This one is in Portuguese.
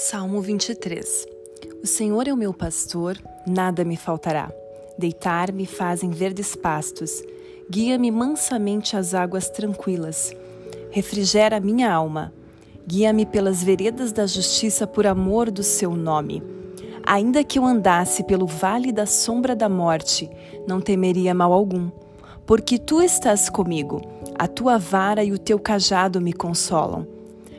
Salmo 23 O Senhor é o meu pastor, nada me faltará. Deitar-me fazem verdes pastos, guia-me mansamente às águas tranquilas. Refrigera minha alma, guia-me pelas veredas da justiça por amor do seu nome. Ainda que eu andasse pelo vale da sombra da morte, não temeria mal algum, porque tu estás comigo, a tua vara e o teu cajado me consolam.